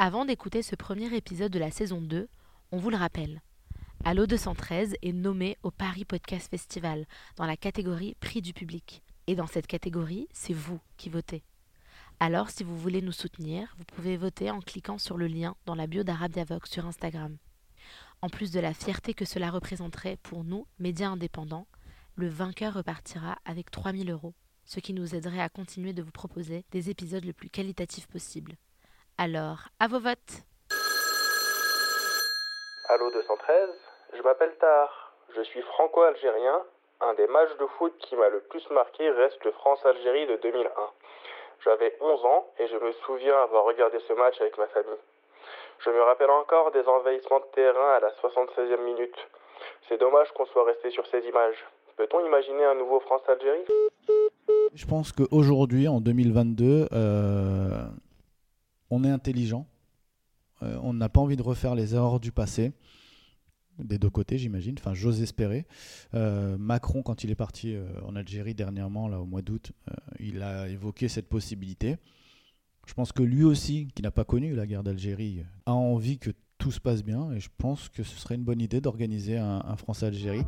Avant d'écouter ce premier épisode de la saison 2, on vous le rappelle. Allo 213 est nommé au Paris Podcast Festival dans la catégorie Prix du public. Et dans cette catégorie, c'est vous qui votez. Alors, si vous voulez nous soutenir, vous pouvez voter en cliquant sur le lien dans la bio d'Arabiavox sur Instagram. En plus de la fierté que cela représenterait pour nous, médias indépendants, le vainqueur repartira avec 3000 euros, ce qui nous aiderait à continuer de vous proposer des épisodes le plus qualitatifs possible. Alors, à vos votes Allo 213, je m'appelle Tahar. Je suis franco-algérien. Un des matchs de foot qui m'a le plus marqué reste le France-Algérie de 2001. J'avais 11 ans et je me souviens avoir regardé ce match avec ma famille. Je me rappelle encore des envahissements de terrain à la 76e minute. C'est dommage qu'on soit resté sur ces images. Peut-on imaginer un nouveau France-Algérie? Je pense qu'aujourd'hui, en 2022, euh, on est intelligent. Euh, on n'a pas envie de refaire les erreurs du passé des deux côtés, j'imagine. Enfin, j'ose espérer. Euh, Macron, quand il est parti euh, en Algérie dernièrement, là au mois d'août, il a évoqué cette possibilité. Je pense que lui aussi, qui n'a pas connu la guerre d'Algérie, a envie que tout se passe bien, et je pense que ce serait une bonne idée d'organiser un, un France-Algérie.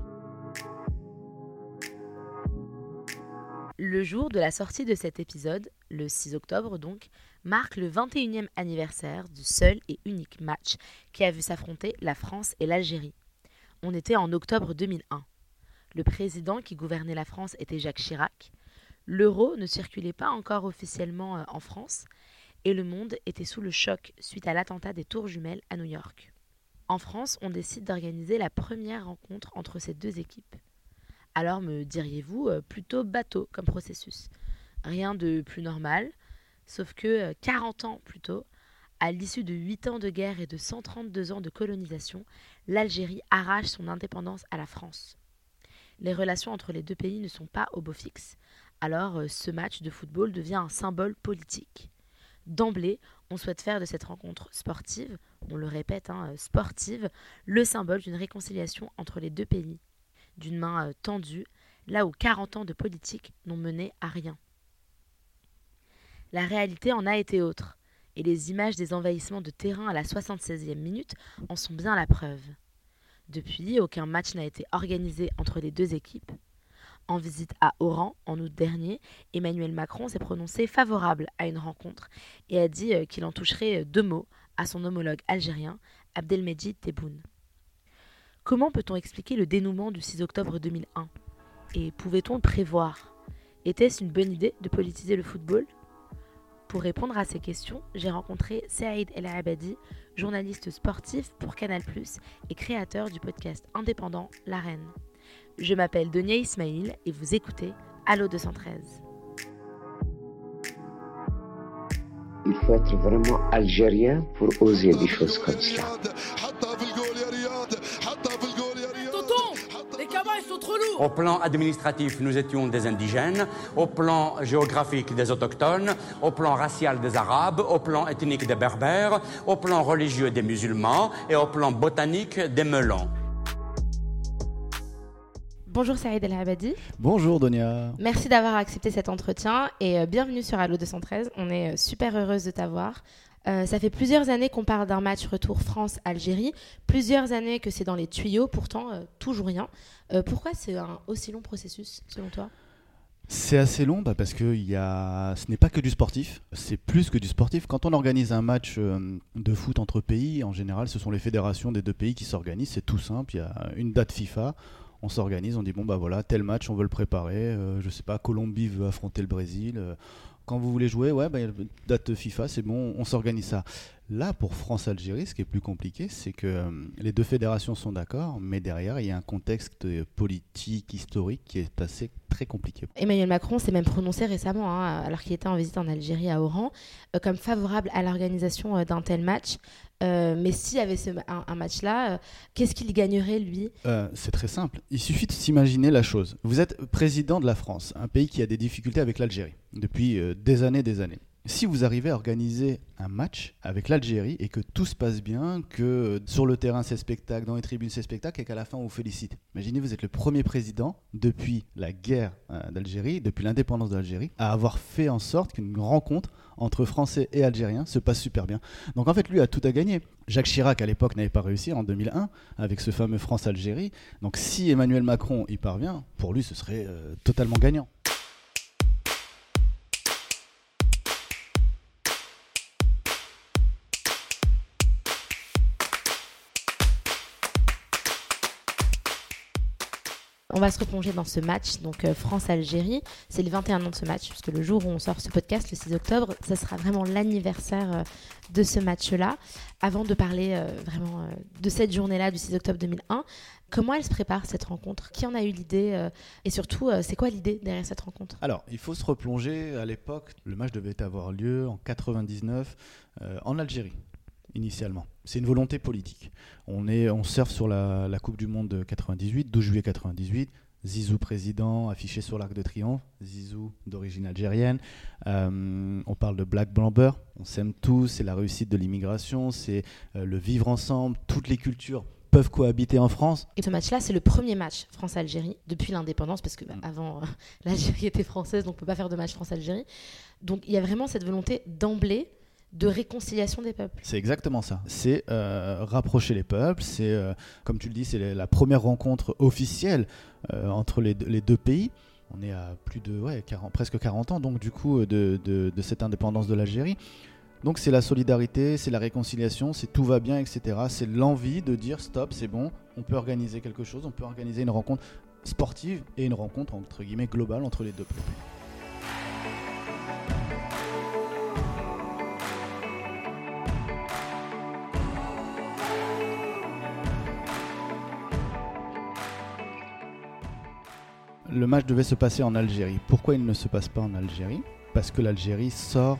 Le jour de la sortie de cet épisode, le 6 octobre donc, marque le 21e anniversaire du seul et unique match qui a vu s'affronter la France et l'Algérie. On était en octobre 2001. Le président qui gouvernait la France était Jacques Chirac. L'euro ne circulait pas encore officiellement euh, en France et le monde était sous le choc suite à l'attentat des tours jumelles à New York. En France, on décide d'organiser la première rencontre entre ces deux équipes. Alors me diriez-vous, euh, plutôt bateau comme processus? Rien de plus normal, sauf que 40 euh, ans plus tôt, à l'issue de 8 ans de guerre et de 132 ans de colonisation, l'Algérie arrache son indépendance à la France. Les relations entre les deux pays ne sont pas au beau fixe, alors euh, ce match de football devient un symbole politique. D'emblée, on souhaite faire de cette rencontre sportive, on le répète, hein, sportive, le symbole d'une réconciliation entre les deux pays d'une main euh, tendue, là où 40 ans de politique n'ont mené à rien. La réalité en a été autre, et les images des envahissements de terrain à la 76e minute en sont bien la preuve. Depuis, aucun match n'a été organisé entre les deux équipes. En visite à Oran en août dernier, Emmanuel Macron s'est prononcé favorable à une rencontre et a dit euh, qu'il en toucherait euh, deux mots à son homologue algérien, Abdelmejid Tebboune. Comment peut-on expliquer le dénouement du 6 octobre 2001 Et pouvait-on le prévoir? Était-ce une bonne idée de politiser le football? Pour répondre à ces questions, j'ai rencontré Saïd El Abadi, journaliste sportif pour Canal+, et créateur du podcast indépendant La Reine. Je m'appelle Donia Ismail et vous écoutez Allo 213. Il faut être vraiment algérien pour oser des choses comme cela. Au plan administratif, nous étions des indigènes. Au plan géographique, des autochtones. Au plan racial, des arabes. Au plan ethnique, des berbères. Au plan religieux, des musulmans. Et au plan botanique, des melons. Bonjour Saïd El Habadi. Bonjour Donia. Merci d'avoir accepté cet entretien et euh, bienvenue sur Allo 213. On est euh, super heureuse de t'avoir. Euh, ça fait plusieurs années qu'on parle d'un match retour France-Algérie, plusieurs années que c'est dans les tuyaux, pourtant euh, toujours rien. Euh, pourquoi c'est un aussi long processus selon toi? C'est assez long bah, parce que y a... ce n'est pas que du sportif, c'est plus que du sportif. Quand on organise un match de foot entre pays, en général ce sont les fédérations des deux pays qui s'organisent, c'est tout simple, il y a une date FIFA, on s'organise, on dit bon bah voilà, tel match on veut le préparer, je sais pas, Colombie veut affronter le Brésil quand vous voulez jouer, ouais, bah, date FIFA, c'est bon, on s'organise ça. Là, pour France-Algérie, ce qui est plus compliqué, c'est que euh, les deux fédérations sont d'accord, mais derrière, il y a un contexte politique, historique qui est assez très compliqué. Emmanuel Macron s'est même prononcé récemment, hein, alors qu'il était en visite en Algérie à Oran, euh, comme favorable à l'organisation euh, d'un tel match. mais s'il y avait ce, un, match là, qu'est-ce qu'il gagnerait lui? C'est très simple. Il suffit de s'imaginer la chose. Vous êtes président de la France, un pays qui a des difficultés avec l'Algérie depuis des années, des années. Si vous arrivez à organiser un match avec l'Algérie et que tout se passe bien, que sur le terrain c'est spectacle, dans les tribunes c'est spectacle et qu'à la fin on vous félicite. Imaginez, vous êtes le premier président depuis la guerre euh, d'Algérie, depuis l'indépendance d'Algérie, à avoir fait en sorte qu'une rencontre entre Français et Algériens se passe super bien. Donc en fait, lui a tout à gagner. Jacques Chirac à l'époque n'avait pas réussi en 2001 avec ce fameux France-Algérie. Donc si Emmanuel Macron y parvient, pour lui ce serait euh, totalement gagnant. On va se replonger dans ce match, donc euh, France-Algérie. C'est le 21 ans de ce match, puisque le jour où on sort ce podcast, le 6 octobre, ça sera vraiment l'anniversaire euh, de ce match-là. Avant de parler euh, vraiment de cette journée-là, du 6 octobre 2001, comment elle se prépare cette rencontre? Qui en a eu l'idée Et surtout, c'est quoi l'idée derrière cette rencontre? Alors, il faut se replonger à l'époque. Le match devait avoir lieu en 99 en Algérie initialement. C'est une volonté politique. On, est, on surfe sur la, Coupe du Monde de 98, 12 juillet 98. Zizou président, affiché sur l'Arc de Triomphe. Zizou d'origine algérienne. Euh, on parle de Black Blamber. On s'aime tous. C'est la réussite de l'immigration. C'est euh, le vivre ensemble. Toutes les cultures peuvent cohabiter en France. Et ce match-là, c'est le premier match France-Algérie depuis l'indépendance, parce que bah, avant, l'Algérie était française, donc on ne peut pas faire de match France-Algérie. Donc il y a vraiment cette volonté d'emblée de réconciliation des peuples. C'est exactement ça. C'est euh, rapprocher les peuples. C'est, euh, comme tu le dis, c'est la première rencontre officielle euh, entre les, deux pays. On est à plus de ouais, 40, presque 40 ans, donc du coup, de, de cette indépendance de l'Algérie. Donc c'est la solidarité, c'est la réconciliation, c'est tout va bien, etc. C'est l'envie de dire stop, c'est bon, on peut organiser quelque chose, on peut organiser une rencontre sportive et une rencontre entre guillemets globale entre les deux peuples. Le match devait se passer en Algérie. Pourquoi il ne se passe pas en Algérie? Parce que l'Algérie sort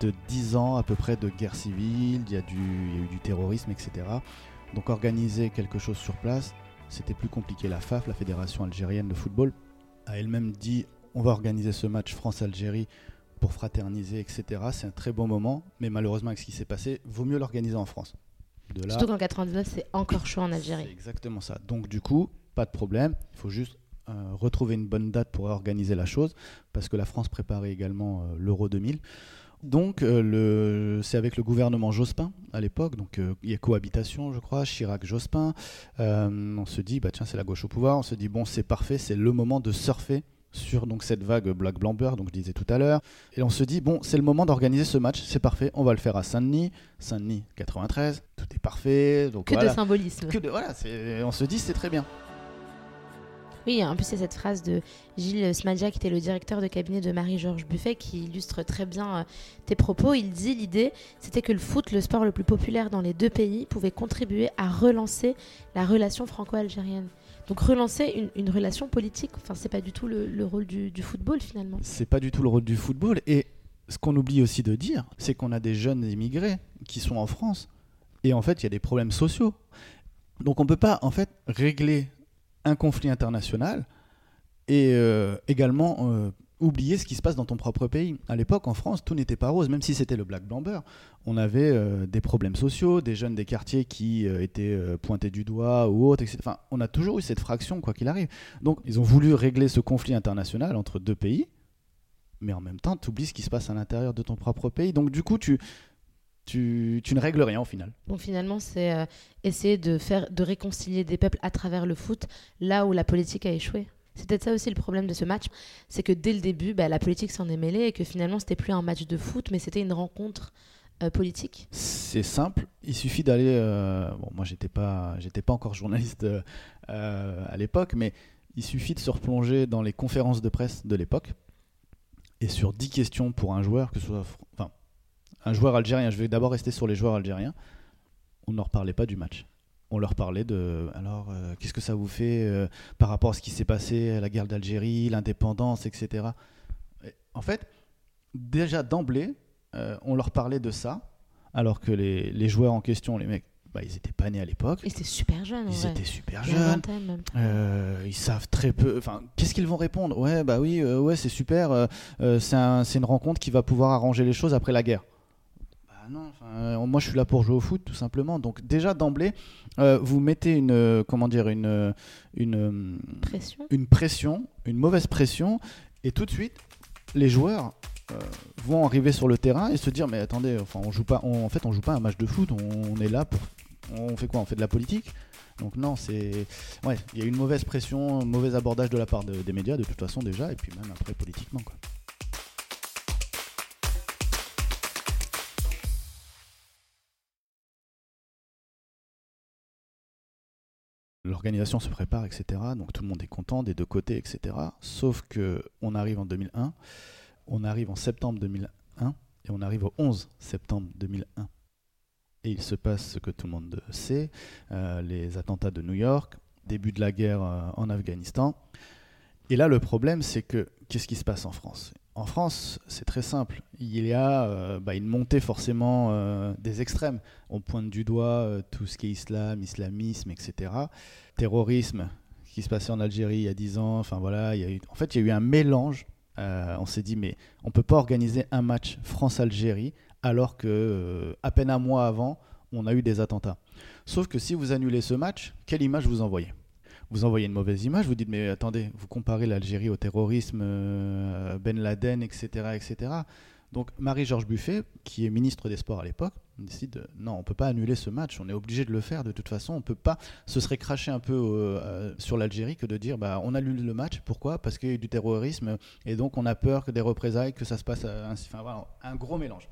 de 10 ans à peu près de guerre civile, il y, a du, eu du terrorisme, etc. Donc organiser quelque chose sur place, c'était plus compliqué. La FAF, la Fédération algérienne de football, a elle-même dit on va organiser ce match France-Algérie pour fraterniser, etc. C'est un très bon moment, mais malheureusement avec ce qui s'est passé, vaut mieux l'organiser en France. De Surtout qu'en 99, c'est encore chaud en Algérie. C'est exactement ça. Donc du coup, pas de problème, il faut juste euh, retrouver une bonne date pour organiser la chose, parce que la France préparait également euh, l'Euro 2000. Donc, euh, c'est avec le gouvernement Jospin à l'époque, donc il y a cohabitation, je crois, Chirac-Jospin. on se dit, bah tiens, c'est la gauche au pouvoir. On se dit, bon, c'est parfait, c'est le moment de surfer sur donc cette vague Black Blamber, donc je disais tout à l'heure. Et on se dit, bon, c'est le moment d'organiser ce match, c'est parfait, on va le faire à Saint-Denis. Saint-Denis 93, tout est parfait. Donc que de symbolisme. Que voilà, on se dit, c'est très bien. Oui, en plus, c'est cette phrase de Gilles Smadja, qui était le directeur de cabinet de Marie-Georges Buffet, qui illustre très bien euh, tes propos. Il dit l'idée, c'était que le foot, le sport le plus populaire dans les deux pays, pouvait contribuer à relancer la relation franco-algérienne. Donc relancer une, relation politique, enfin c'est pas du tout le, rôle du, football finalement. C'est pas du tout le rôle du football. Et ce qu'on oublie aussi de dire, c'est qu'on a des jeunes immigrés qui sont en France. Et en fait, il y a des problèmes sociaux. Donc on peut pas en fait régler un conflit international et euh, également euh, oublier ce qui se passe dans ton propre pays. À l'époque, en France, tout n'était pas rose, même si c'était le Black Blamber. On avait euh, des problèmes sociaux, des jeunes des quartiers qui étaient pointés du doigt ou autres, etc. Enfin, on a toujours eu cette fraction, quoi qu'il arrive. Donc, ils ont voulu régler ce conflit international entre deux pays, mais en même temps, tu oublies ce qui se passe à l'intérieur de ton propre pays. Donc, du coup, tu, tu, ne règles rien au final. Donc finalement, c'est euh, essayer de, faire, de réconcilier des peuples à travers le foot, là où la politique a échoué. C'est peut-être ça aussi le problème de ce match, c'est que dès le début, bah, la politique s'en est mêlée et que finalement, c'était plus un match de foot, mais c'était une rencontre euh, politique. C'est simple, il suffit d'aller. Euh, bon, moi, j'étais pas, j'étais pas encore journaliste à l'époque, mais il suffit de se replonger dans les conférences de presse de l'époque et sur 10 questions pour un joueur, que ce soit, enfin, un joueur algérien, je vais d'abord rester sur les joueurs algériens, on ne leur parlait pas du match. On leur parlait de alors euh, qu'est-ce que ça vous fait euh, par rapport à ce qui s'est passé, la guerre d'Algérie, l'indépendance, etc. en fait, déjà d'emblée, euh, on leur parlait de ça, alors que les, joueurs en question, les mecs, bah, ils étaient pas nés à l'époque. Ils étaient super jeunes. Ils ouais. étaient super Il jeunes. même. Euh, ils savent très peu. Enfin, qu'est-ce qu'ils vont répondre? Ouais, bah oui, euh, ouais, c'est super. euh, c'est un- c'est une rencontre qui va pouvoir arranger les choses après la guerre. Bah non. enfin, euh, moi, je suis là pour jouer au foot, tout simplement. Donc déjà d'emblée, euh, vous mettez une, euh, comment dire, une, une, Pression. une pression, une mauvaise pression, et tout de suite, les joueurs euh, vont arriver sur le terrain et se dire mais attendez, enfin on joue pas, on- en fait on joue pas un match de foot, on, on est là pour, on fait quoi, on fait de la politique? Donc non, c'est, ouais, il y a une mauvaise pression, un mauvais abordage de la part de- des médias de toute façon déjà, et puis même après politiquement quoi. L'organisation se prépare, etc. Donc tout le monde est content des deux côtés, etc. Sauf que on arrive en 2001, on arrive en septembre 2001 et on arrive au 11 septembre 2001. Et il se passe ce que tout le monde sait, euh, les attentats de New York, début de la guerre euh, en Afghanistan. Et là, le problème, c'est que qu'est-ce qui se passe en France? En France, c'est très simple. Il y a euh, bah, une montée forcément euh, des extrêmes. On pointe du doigt euh, tout ce qui est islam, islamisme, etc. Terrorisme, qui se passait en Algérie il y a 10 ans. Enfin voilà, en fait, il y a eu un mélange. On s'est dit, mais on peut pas organiser un match France-Algérie alors que à peine un mois avant, on a eu des attentats. Sauf que si vous annulez ce match, quelle image vous envoyez? Vous envoyez une mauvaise image, vous dites mais attendez, vous comparez l'Algérie au terrorisme, euh, Ben Laden, etc., etc. Donc Marie-Georges Buffet, qui est ministre des Sports à l'époque, décide euh, non, on peut pas annuler ce match, on est obligé de le faire de toute façon, on peut pas. Ce serait cracher un peu euh, sur l'Algérie que de dire bah on annule le match. Pourquoi? Parce qu'il y a eu du terrorisme et donc on a peur que des représailles, que ça se passe ainsi. Enfin voilà, un gros mélange.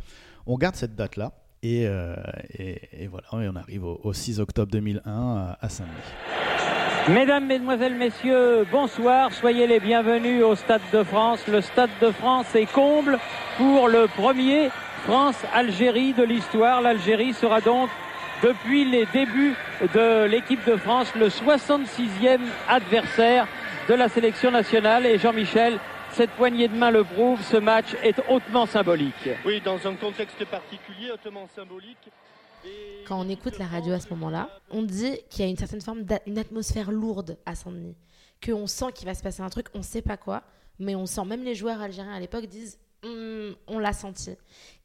On garde cette date là. Et, et, et voilà, et on arrive au, au 6 octobre 2001 à, à Saint-Denis. Mesdames, Mesdemoiselles, Messieurs, bonsoir. Soyez les bienvenus au Stade de France. Le Stade de France est comble pour le premier France-Algérie de l'histoire. L'Algérie sera donc, depuis les débuts de l'équipe de France, le 66e adversaire de la sélection nationale. Et Jean-Michel, cette poignée de main le prouve, ce match est hautement symbolique. Oui, dans un contexte particulier, hautement symbolique. Quand on écoute la radio à ce moment-là, on dit qu'il y a une certaine forme d'une atmosphère lourde à Saint-Denis. Qu'on sent qu'il va se passer un truc, on sait pas quoi, mais on sent, même les joueurs algériens à l'époque disent Hum, on l'a senti.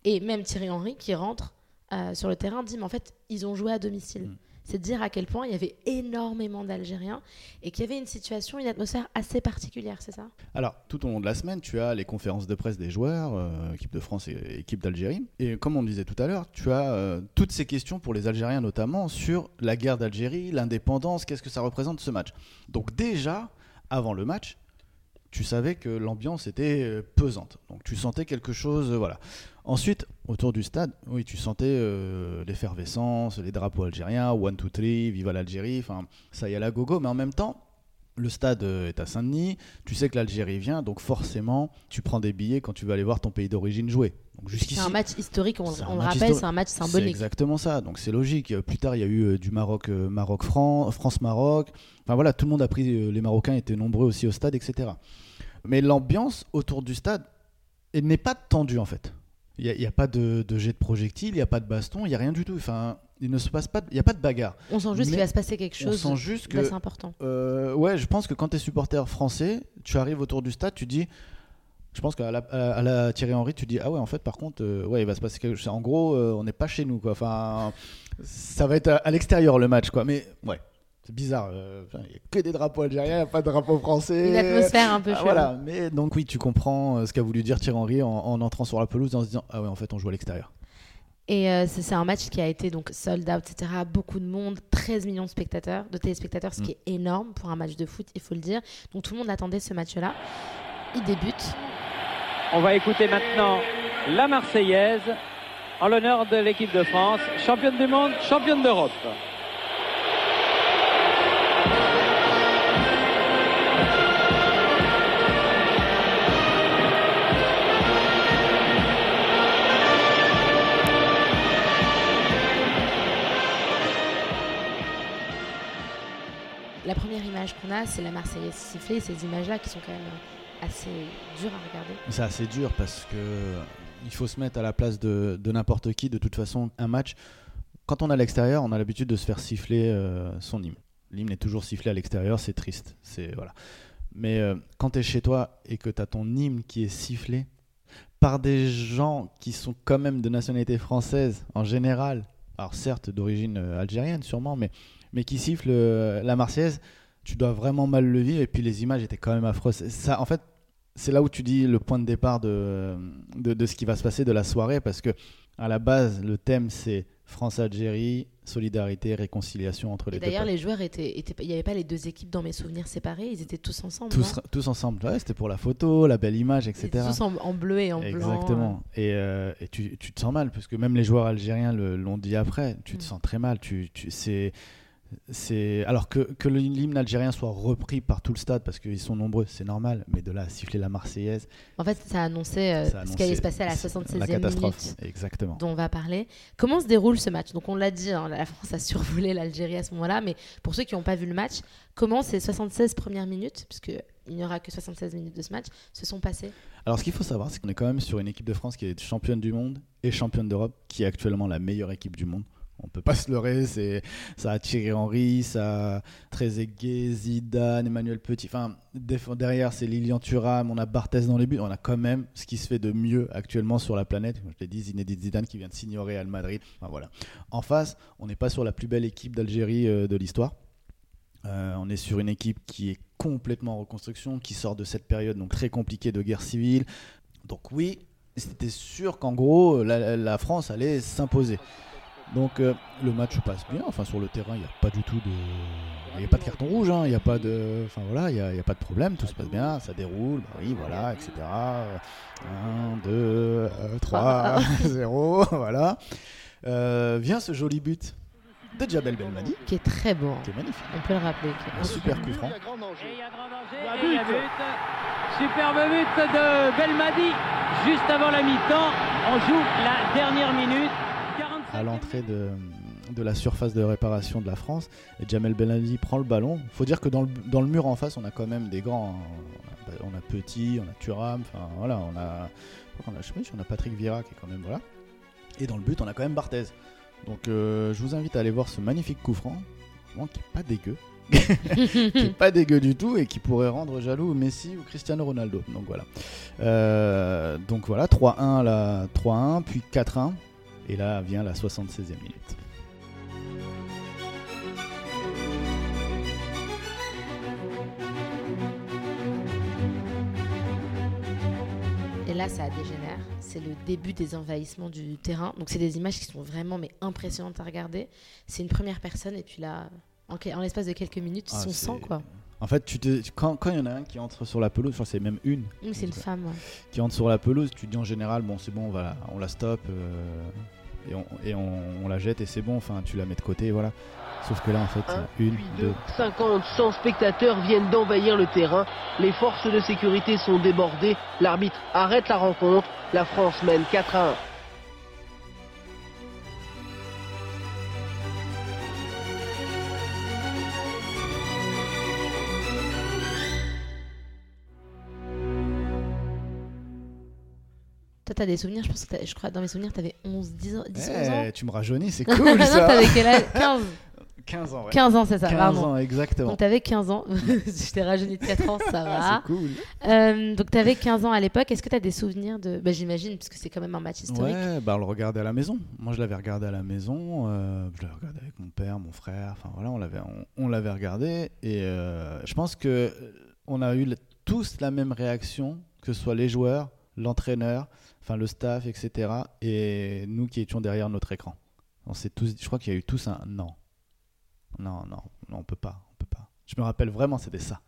Et même Thierry Henry qui rentre euh, sur le terrain dit mais en fait, ils ont joué à domicile. Mm. C'est dire à quel point il y avait énormément d'Algériens et qu'il y avait une situation, une atmosphère assez particulière, c'est ça? Alors, tout au long de la semaine, tu as les conférences de presse des joueurs, euh, équipe de France et équipe d'Algérie. Et comme on le disait tout à l'heure, tu as euh, toutes ces questions pour les Algériens notamment sur la guerre d'Algérie, l'indépendance, qu'est-ce que ça représente ce match? Donc déjà, avant le match, tu savais que l'ambiance était euh, pesante. Donc tu sentais quelque chose, voilà. Ensuite, autour du stade, oui, tu sentais euh, l'effervescence, les drapeaux algériens, one, two, three, viva l'Algérie, enfin, ça y est la gogo, mais en même temps, le stade euh, est à Saint-Denis, tu sais que l'Algérie vient, donc forcément, tu prends des billets quand tu vas aller voir ton pays d'origine jouer. C'est un match historique, on, c'est le rappelle, c'est un match c'est symbolique. exactement ça, donc c'est logique. Plus tard, il y a eu euh, du Maroc, euh, Maroc Fran- France-Maroc. Enfin voilà, tout le monde a pris, les Marocains étaient nombreux aussi au stade, etc. Mais l'ambiance autour du stade elle n'est pas tendue en fait. Il n'y a, pas de, de jet de projectiles, il n'y a pas de baston, il n'y a rien du tout. Enfin, il ne se passe pas, il n'y a pas de bagarre. On sent juste qu'il va se passer quelque On chose sent juste que d'assez important. euh, ouais, je pense que quand tu es supporter français, tu arrives autour du stade, tu dis. Je pense qu'à la, à la Thierry Henry, tu dis Ah ouais, en fait, par contre, euh, ouais, il va se passer quelque chose. En gros, euh, on n'est pas chez nous, quoi. Enfin, ça va être à, à l'extérieur le match, quoi. Mais ouais, c'est bizarre. euh, Il n'y a que des drapeaux algériens, il n'y a pas de drapeau français. Une atmosphère un peu Ah, voilà, mais donc oui, tu comprends euh, ce qu'a voulu dire Thierry Henry en, en entrant sur la pelouse en se disant Ah ouais, en fait, on joue à l'extérieur. Et euh, c'est un match qui a été donc sold out, etc. Beaucoup de monde, 13 millions de spectateurs, de téléspectateurs, ce qui est énorme pour un match de foot, il faut le dire. Donc tout le monde attendait ce match-là. Il débute. On va écouter maintenant la Marseillaise en l'honneur de l'équipe de France, championne du monde, championne d'Europe. Qu'on a, c'est la Marseillaise sifflée. Ces images-là qui sont quand même assez dures à regarder. C'est assez dur parce que il faut se mettre à la place de, n'importe qui. De toute façon, un match, quand on est à l'extérieur, on a l'habitude de se faire siffler euh, son hymne. L'hymne est toujours sifflé à l'extérieur, c'est triste. C'est voilà. Mais euh, quand tu es chez toi et que tu as ton hymne qui est sifflé par des gens qui sont quand même de nationalité française en général, alors certes d'origine euh, algérienne sûrement, mais, qui sifflent la Marseillaise, tu dois vraiment mal le vivre. Et puis les images étaient quand même affreuses. Ça, en fait, c'est là où tu dis le point de départ de, de, de ce qui va se passer de la soirée, parce que à la base, le thème c'est France-Algérie, solidarité, réconciliation entre les Et deux. d'ailleurs, les joueurs étaient, étaient- il n'y avait pas les deux équipes dans mes souvenirs séparés, ils étaient tous ensemble. tous, tous ensemble. Ouais, c'était pour la photo, la belle image, Ils etc. étaient tous en, en bleu et en blanc. Exactement. Et, euh, et tu, tu te sens mal, parce que même les joueurs algériens l'ont dit après, tu te Mm. sens très mal. Tu, tu, c'est, c'est... Alors que, l'hymne algérien soit repris par tout le stade, parce qu'ils sont nombreux, c'est normal, mais de là à siffler la Marseillaise, En fait, ça annonçait euh, ce qui allait se passer à la la 76e catastrophe. minute Exactement. dont on va parler. Comment se déroule ce match? Donc on l'a dit, hein, la France a survolé l'Algérie à ce moment-là, mais pour ceux qui n'ont pas vu le match, comment ces 76 premières minutes, puisque il n'y aura que 76 minutes de ce match, se sont passées? Alors, ce qu'il faut savoir, c'est qu'on est quand même sur une équipe de France qui est championne du monde et championne d'Europe, qui est actuellement la meilleure équipe du monde. On peut pas se leurrer, c'est ça a Thierry Henry, ça a Trezeguet, Zidane, Emmanuel Petit. Enfin, derrière c'est Lilian Thuram, on a Barthez dans les buts. On a quand même ce qui se fait de mieux actuellement sur la planète. Je l'ai dit, Zinedine Zidane qui vient de signer au Real Madrid. En face, on n'est pas sur la plus belle équipe d'Algérie euh, de l'histoire. Euh, on est sur une équipe qui est complètement en reconstruction, qui sort de cette période donc très compliquée de guerre civile. Donc oui, c'était sûr qu'en gros la France allait s'imposer. Donc euh, le match passe bien. Enfin sur le terrain, il n'y a pas du tout de, il n'y a pas de carton rouge. hein, Il n'y a pas de, enfin voilà, il n'y a, il y a pas de problème. Tout se passe bien, ça déroule. bah oui, voilà, etc. 1, 2, 3, 0, voilà. Euh, vient ce joli but de Djabel Belmadi, Qui est très beau, qui est magnifique. on peut le rappeler. qui est Un super coup franc. Superbe but de Belmadi juste avant la mi-temps. On joue la dernière minute. 45e à l'entrée de, de la surface de réparation de la France. Et Jamel Belmadi prend le ballon. faut dire que dans le, dans le mur en face, on a quand même des grands. hein. On a, on Petit, on a Thuram, enfin voilà, on a, qu'on a, je on a Patrick Vieira qui est quand même voilà. Et dans le but, on a quand même Barthez. Donc euh, je vous invite à aller voir ce magnifique coup franc, qui est pas dégueu. qui est pas dégueu du tout et qui pourrait rendre jaloux Messi ou Cristiano Ronaldo. Donc voilà. Euh, donc voilà, 3-1 là, 3-1, puis 4-1. Et là vient la 76e minute. Et là, ça dégénère. C'est le début des envahissements du terrain. Donc, c'est des images qui sont vraiment mais impressionnantes à regarder. C'est une première personne, et puis là, en, l'espace de quelques minutes, Ah, son c'est- sang, quoi. En fait, tu te, quand il y en a un qui entre sur la pelouse, que c'est même une c'est une femme. ouais. qui entre sur la pelouse, tu te dis en général, bon, c'est bon, on, va, on la stoppe euh, et, on, et on, on la jette et c'est bon, enfin, tu la mets de côté, et voilà. Sauf que là, en fait, Un, une, deux. deux, 50, 100 spectateurs viennent d'envahir le terrain. Les forces de sécurité sont débordées. L'arbitre arrête la rencontre. La France mène 4 à 1. T'as des souvenirs, je pense que je crois, dans mes souvenirs, t'avais 11, 10 ans, 10 11 ans. Tu me rajeunis, c'est non, cool ça. t'avais quel âge? 15. 15 ans, ouais. 15 ans, c'est ça, 15 pardon. ans, exactement. Donc, t'avais 15 ans. je t'ai rajeuni de 4 ans, ça va. Ah, c'est cool. Euh, donc, t'avais 15 ans à l'époque. Est-ce que t'as des souvenirs de. Bah, J'imagine, puisque c'est quand même un match historique. Ouais, bah on le regardait à la maison. Moi, je l'avais regardé à la maison. euh, je l'avais regardé avec mon père, mon frère. Enfin voilà, on l'avait, on, on l'avait regardé. Et euh, je pense que euh, on a eu tous la même réaction, que ce soit les joueurs, l'entraîneur, enfin le staff, etc. Et nous qui étions derrière notre écran. On s'est tous, je crois qu'il y a eu tous un non, non, non, non, on peut pas, on peut pas. Je me rappelle vraiment, c'était ça.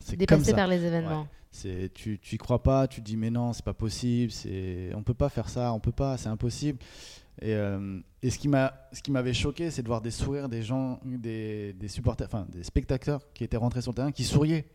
C'est Dépassé par les événements. C'est tu tu y crois pas, tu te dis mais non c'est pas possible, c'est on peut pas faire ça, on peut pas, c'est impossible. Et, euh, et ce qui m'a ce qui m'avait choqué, c'est de voir des sourires des gens, des, des supporters, enfin des spectateurs qui étaient rentrés sur le terrain, qui souriaient,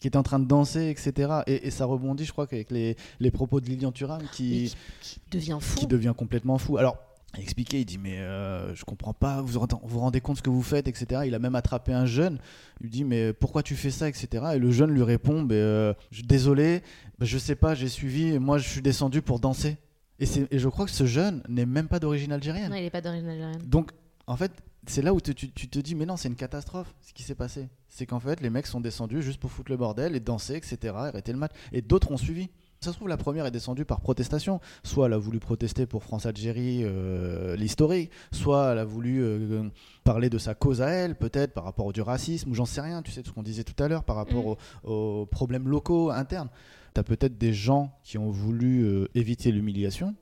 qui étaient en train de danser, etc. Et, et ça rebondit, je crois, qu'avec les, les propos de Lilian Thuram qui, qui, qui devient fou. qui devient complètement fou. Alors, il expliquait, il dit mais euh, je comprends pas, vous vous rendez- compte ce que vous faites, etc. Il a même attrapé un jeune, il lui dit mais pourquoi tu fais ça, etc. Et le jeune lui répond, ben, euh, je- désolé, je sais pas, j'ai suivi, moi je suis descendu pour danser. Et, et je crois que ce jeune n'est même pas d'origine algérienne. Non, il n'est pas d'origine algérienne. Donc, en fait, c'est là où te- tu, tu te dis, mais non, c'est une catastrophe ce qui s'est passé. C'est qu'en fait, les mecs sont descendus juste pour foutre le bordel et danser, etc., arrêter le match. Et d'autres ont suivi. Ça se trouve, la première est descendue par protestation. Soit elle a voulu protester pour France-Algérie, euh, l'historique, soit elle a voulu euh, parler de sa cause à elle, peut-être par rapport au du racisme, ou j'en sais rien, tu sais, ce qu'on disait tout à l'heure, par rapport aux, aux problèmes locaux, internes. Tu as peut-être des gens qui ont voulu euh, éviter l'humiliation,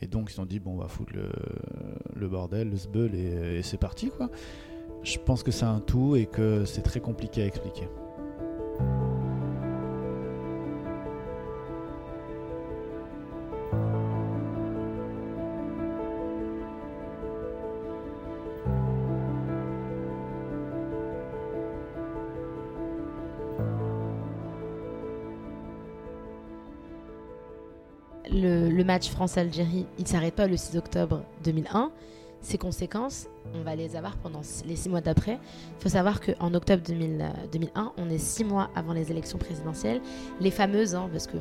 et donc ils se sont dit, bon, on va foutre le, bordel, le sbeul, et c'est parti, quoi. Je pense que c'est un tout et que c'est très compliqué à expliquer. Match France-Algérie, il ne s'arrête pas le 6 octobre 2001. Ses conséquences, on va les avoir pendant les six mois d'après. Il faut savoir qu'en octobre 2000, euh, 2001, on est six mois avant les élections présidentielles. Les fameuses, hein, parce que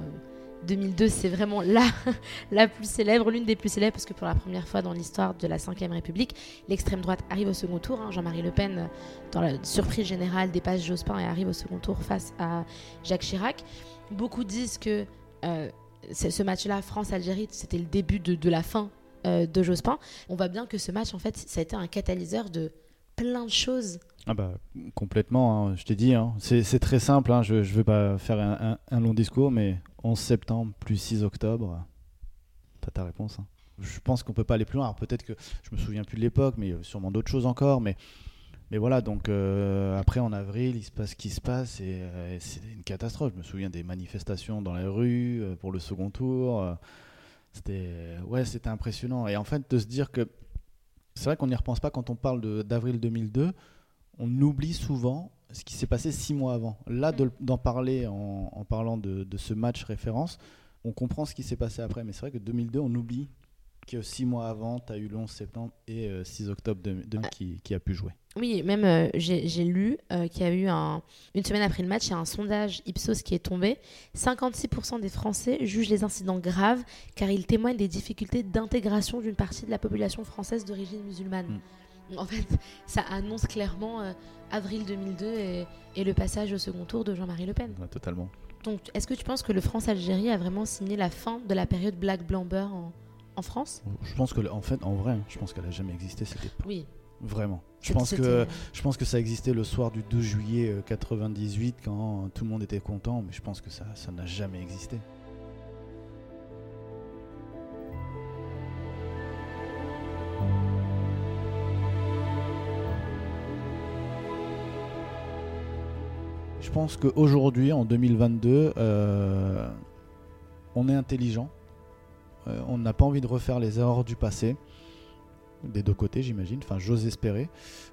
2002, c'est vraiment la, la plus célèbre, l'une des plus célèbres, parce que pour la première fois dans l'histoire de la Ve République, l'extrême droite arrive au second tour. hein. Jean-Marie Le Pen, euh, dans la surprise générale, dépasse Jospin et arrive au second tour face à Jacques Chirac. Beaucoup disent que euh, ce match-là, France-Algérie, c'était le début de, la fin euh, de Jospin. On voit bien que ce match, en fait, ça a été un catalyseur de plein de choses. Ah bah complètement, hein, je t'ai dit, hein. c'est très simple, hein, je ne veux pas faire un, long discours, mais 11 septembre plus 6 octobre, t'as ta réponse. Je pense qu'on peut pas aller plus loin, peut-être que je me souviens plus de l'époque, mais a sûrement d'autres choses encore, mais, mais voilà, donc euh, après en avril, il se passe ce qui se passe, et, euh, c'est une catastrophe, je me souviens des manifestations dans les rues euh, pour le second tour, c'était ouais, c'était impressionnant, et en fait de se dire que c'est vrai qu'on n'y repense pas quand on parle d'avril 2002, on oublie souvent ce qui s'est passé six mois avant. Là, de- d'en parler en, parlant de ce match référence, on comprend ce qui s'est passé après. Mais c'est vrai que 2002, on oublie que six mois avant, tu as eu le 11 septembre et euh, 6 octobre 2000 qui, qui a pu jouer. Oui, même euh, j'ai lu euh, qu'il y a eu un, une semaine après le match, il y a un sondage Ipsos qui est tombé. 56% des Français jugent les incidents graves car ils témoignent des difficultés d'intégration d'une partie de la population française d'origine musulmane. En fait, ça annonce clairement euh, avril 2002 et, et le passage au second tour de Jean-Marie Le Pen. Ouais, totalement. Donc, est-ce que tu penses que le France-Algérie a vraiment signé la fin de la période Black Blamber en, en France? Je pense que, en fait, en vrai, je pense qu'elle a jamais existé cette époque. Oui. Vraiment. Je pense, que, je pense que ça existait le soir du 12 juillet euh, 98 quand tout le monde était content, mais je pense que ça ça n'a jamais existé. Je pense qu'aujourd'hui, en 2022, euh, on est intelligent. Euh, on n'a pas envie de refaire les erreurs du passé des deux côtés, j'imagine. Enfin, j'ose espérer.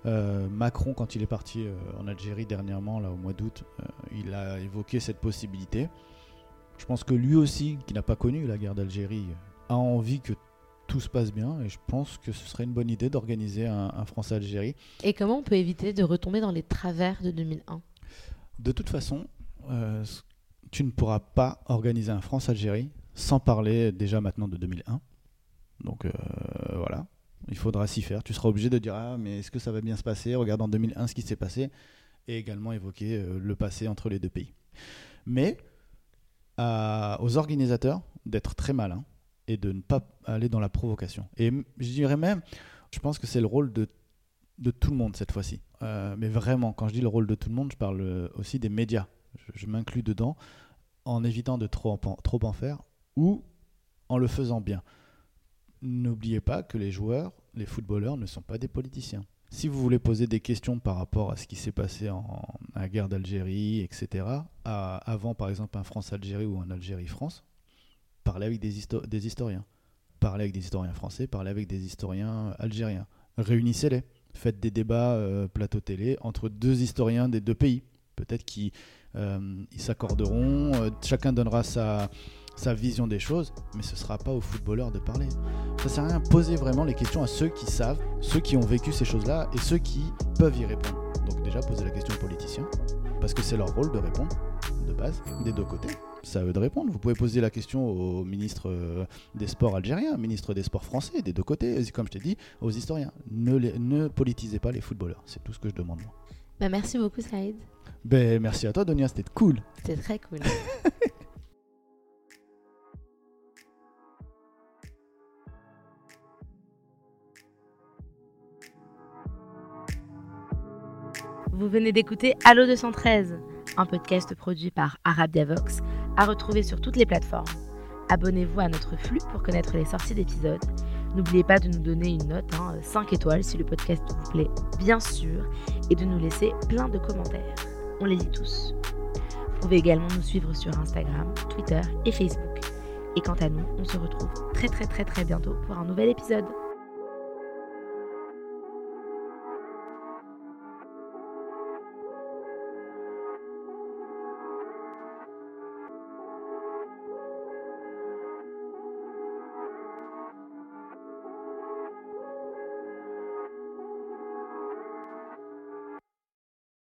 Euh, Macron, quand il est parti euh, en Algérie dernièrement, là au mois d'août, euh, il a évoqué cette possibilité. Je pense que lui aussi, qui n'a pas connu la guerre d'Algérie, a envie que tout se passe bien. Et je pense que ce serait une bonne idée d'organiser un, un France-Algérie. Et comment on peut éviter de retomber dans les travers de 2001 De toute façon, tu ne pourras pas organiser un France-Algérie sans parler déjà maintenant de 2001. Donc euh, voilà, il faudra s'y faire. Tu seras obligé de dire ah mais est-ce que ça va bien se passer? Regarde en 2001 ce qui s'est passé et également évoquer euh, le passé entre les deux pays. Mais aux organisateurs d'être très malins et de ne pas aller dans la provocation. Et je dirais même, je pense que c'est le rôle de, de tout le monde cette fois-ci. Euh, mais vraiment, quand je dis le rôle de tout le monde, je parle aussi des médias. Je, m'inclus dedans en évitant de trop trop en faire ou en le faisant bien. N'oubliez pas que les joueurs, les footballeurs ne sont pas des politiciens. Si vous voulez poser des questions par rapport à ce qui s'est passé en, guerre d'Algérie, etc., avant par exemple un France-Algérie ou un Algérie-France, parlez avec des, histo- des historiens. Parlez avec des historiens français, parlez avec des historiens algériens. Réunissez-les. Faites des débats euh, plateau télé entre deux historiens des deux pays. Peut-être qu'ils euh, s'accorderont, euh, chacun donnera sa, sa vision des choses, mais ce ne sera pas aux footballeurs de parler. Ça sert à rien. Posez vraiment les questions à ceux qui savent, ceux qui ont vécu ces choses-là et ceux qui peuvent y répondre. Donc déjà, posez la question aux politiciens, parce que c'est leur rôle de répondre. de base, des deux côtés. C'est à eux de répondre. Vous pouvez poser la question au ministre euh, des Sports algérien, ministre des Sports français, des deux côtés, comme je t'ai dit, aux historiens. Ne, les- ne politisez pas les footballeurs. C'est tout ce que je demande. moi. Bah, merci beaucoup, Saïd. Ben, merci à toi, Donia, c'était cool. C'était très cool. Vous venez d'écouter Allo 213, un podcast produit par Arabia Vox, à retrouver sur toutes les plateformes. Abonnez-vous à notre flux pour connaître les sorties d'épisodes. N'oubliez pas de nous donner une note, 5 étoiles si le podcast vous plaît, bien sûr, et de nous laisser plein de commentaires. On les lit tous. Vous pouvez également nous suivre sur Instagram, Twitter et Facebook. Et quant à nous, on se retrouve très très très très bientôt pour un nouvel épisode.